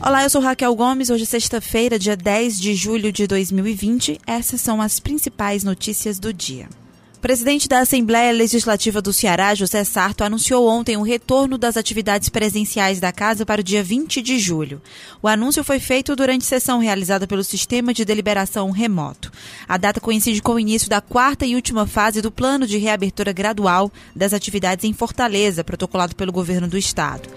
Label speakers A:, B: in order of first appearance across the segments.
A: Olá, eu sou Raquel Gomes. Hoje é sexta-feira, dia 10 de julho de 2020. Essas são as principais notícias do dia. O presidente da Assembleia Legislativa do Ceará, José Sarto, anunciou ontem o retorno das atividades presenciais da casa para o dia 20 de julho. O anúncio foi feito durante sessão realizada pelo Sistema de Deliberação Remoto. A data coincide com o início da quarta e última fase do plano de reabertura gradual das atividades em Fortaleza, protocolado pelo governo do estado.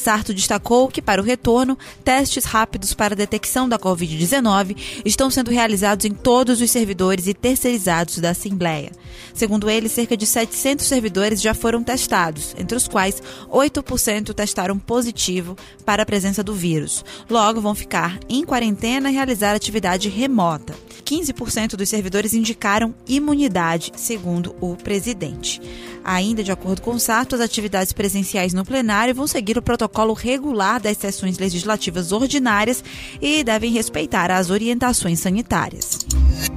A: Sarto destacou que, para o retorno, testes rápidos para a detecção da Covid-19 estão sendo realizados em todos os servidores e terceirizados da Assembleia. Segundo ele, cerca de 700 servidores já foram testados, entre os quais 8% testaram positivo para a presença do vírus. Logo, vão ficar em quarentena e realizar atividade remota. 15% dos servidores indicaram imunidade, segundo o presidente. Ainda de acordo com o Sarto, as atividades presenciais no plenário vão seguir o protocolo regular das sessões legislativas ordinárias e devem respeitar as orientações sanitárias.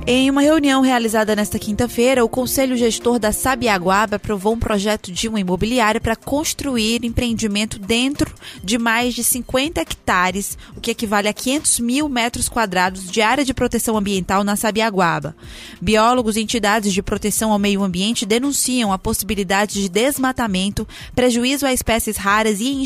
A: Em uma reunião realizada nesta quinta-feira, o Conselho Gestor da Sabiaguaba aprovou um projeto de uma imobiliária para construir empreendimento dentro de mais de 50 hectares, o que equivale a 500 mil metros quadrados de área de proteção ambiental na Sabiaguaba. Biólogos e entidades de proteção ao meio ambiente denunciam a possibilidade de desmatamento, prejuízo a espécies raras e em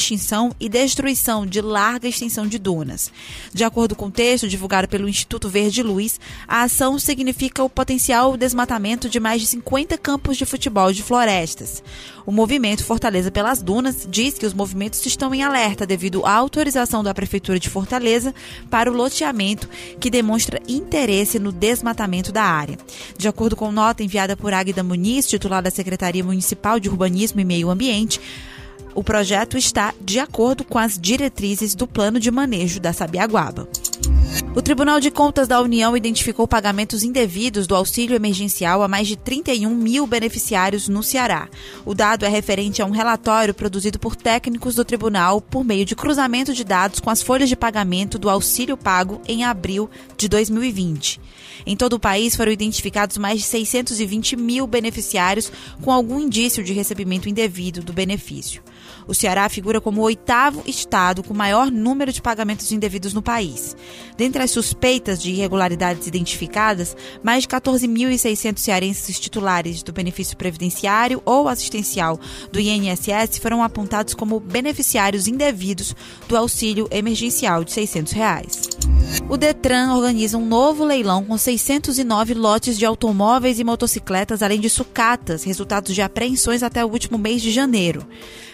A: e destruição de larga extensão de dunas. De acordo com o texto divulgado pelo Instituto Verde Luz, a ação significa o potencial desmatamento de mais de 50 campos de futebol de florestas. O movimento Fortaleza pelas Dunas diz que os movimentos estão em alerta devido à autorização da Prefeitura de Fortaleza para o loteamento que demonstra interesse no desmatamento da área. De acordo com nota enviada por Águida Muniz, titular da Secretaria Municipal de Urbanismo e Meio Ambiente, o projeto está de acordo com as diretrizes do plano de manejo da Sabiaguaba. O Tribunal de Contas da União identificou pagamentos indevidos do auxílio emergencial a mais de 31 mil beneficiários no Ceará. O dado é referente a um relatório produzido por técnicos do tribunal por meio de cruzamento de dados com as folhas de pagamento do auxílio pago em abril de 2020. Em todo o país foram identificados mais de 620 mil beneficiários com algum indício de recebimento indevido do benefício. O Ceará figura como o oitavo estado com maior número de pagamentos indevidos no país. Dentre as suspeitas de irregularidades identificadas, mais de 14.600 cearenses titulares do benefício previdenciário ou assistencial do INSS foram apontados como beneficiários indevidos do auxílio emergencial de 600 reais. O Detran organiza um novo leilão com 609 lotes de automóveis e motocicletas, além de sucatas, resultados de apreensões até o último mês de janeiro.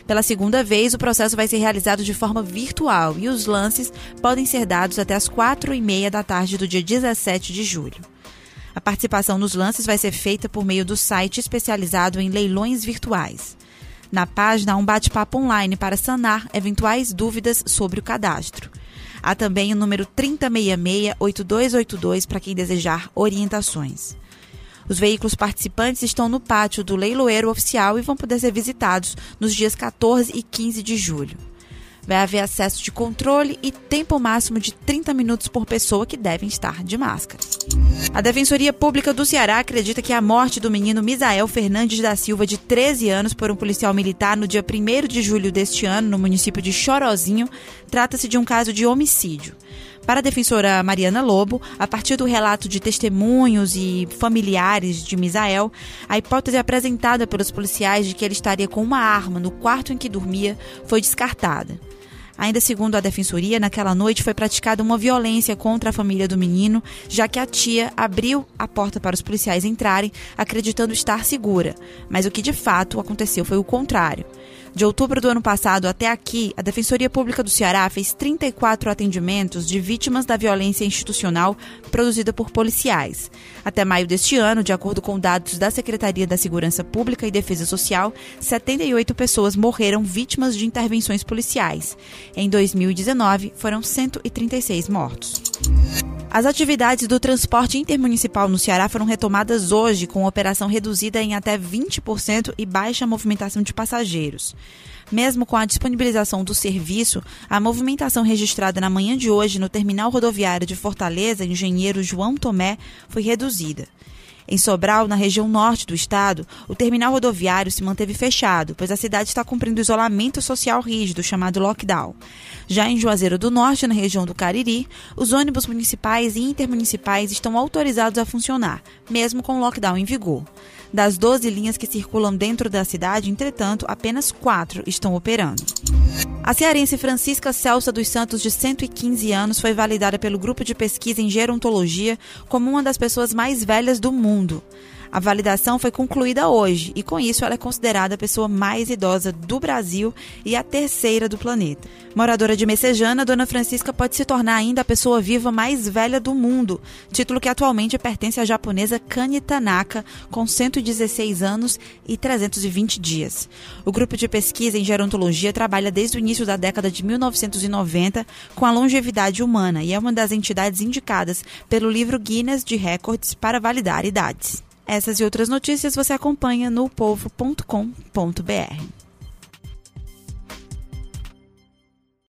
A: Pela segunda vez, o processo vai ser realizado de forma virtual e os lances podem ser dados até as quatro e meia da tarde do dia 17 de julho. A participação nos lances vai ser feita por meio do site especializado em leilões virtuais. Na página, há um bate-papo online para sanar eventuais dúvidas sobre o cadastro. Há também o número 3066-8282 para quem desejar orientações. Os veículos participantes estão no pátio do leiloeiro oficial e vão poder ser visitados nos dias 14 e 15 de julho. Vai haver acesso de controle e tempo máximo de 30 minutos por pessoa que devem estar de máscara. A Defensoria Pública do Ceará acredita que a morte do menino Misael Fernandes da Silva, de 13 anos, por um policial militar no dia 1 de julho deste ano, no município de Chorozinho, trata-se de um caso de homicídio. Para a defensora Mariana Lobo, a partir do relato de testemunhos e familiares de Misael, a hipótese apresentada pelos policiais de que ele estaria com uma arma no quarto em que dormia foi descartada. Ainda segundo a defensoria, naquela noite foi praticada uma violência contra a família do menino, já que a tia abriu a porta para os policiais entrarem, acreditando estar segura. Mas o que de fato aconteceu foi o contrário. De outubro do ano passado até aqui, a Defensoria Pública do Ceará fez 34 atendimentos de vítimas da violência institucional produzida por policiais. Até maio deste ano, de acordo com dados da Secretaria da Segurança Pública e Defesa Social, 78 pessoas morreram vítimas de intervenções policiais. Em 2019, foram 136 mortos. As atividades do transporte intermunicipal no Ceará foram retomadas hoje, com operação reduzida em até 20% e baixa movimentação de passageiros. Mesmo com a disponibilização do serviço, a movimentação registrada na manhã de hoje no terminal rodoviário de Fortaleza, engenheiro João Tomé, foi reduzida. Em Sobral, na região norte do estado, o terminal rodoviário se manteve fechado, pois a cidade está cumprindo isolamento social rígido, chamado lockdown. Já em Juazeiro do Norte, na região do Cariri, os ônibus municipais e intermunicipais estão autorizados a funcionar, mesmo com o lockdown em vigor. Das 12 linhas que circulam dentro da cidade, entretanto, apenas quatro estão operando. A cearense Francisca Celsa dos Santos, de 115 anos, foi validada pelo grupo de pesquisa em gerontologia como uma das pessoas mais velhas do mundo. A validação foi concluída hoje e, com isso, ela é considerada a pessoa mais idosa do Brasil e a terceira do planeta. Moradora de Messejana, Dona Francisca pode se tornar ainda a pessoa viva mais velha do mundo, título que atualmente pertence à japonesa Kani Tanaka, com 116 anos e 320 dias. O grupo de pesquisa em gerontologia trabalha desde o início da década de 1990 com a longevidade humana e é uma das entidades indicadas pelo livro Guinness de Records para validar idades. Essas e outras notícias você acompanha no povo.com.br.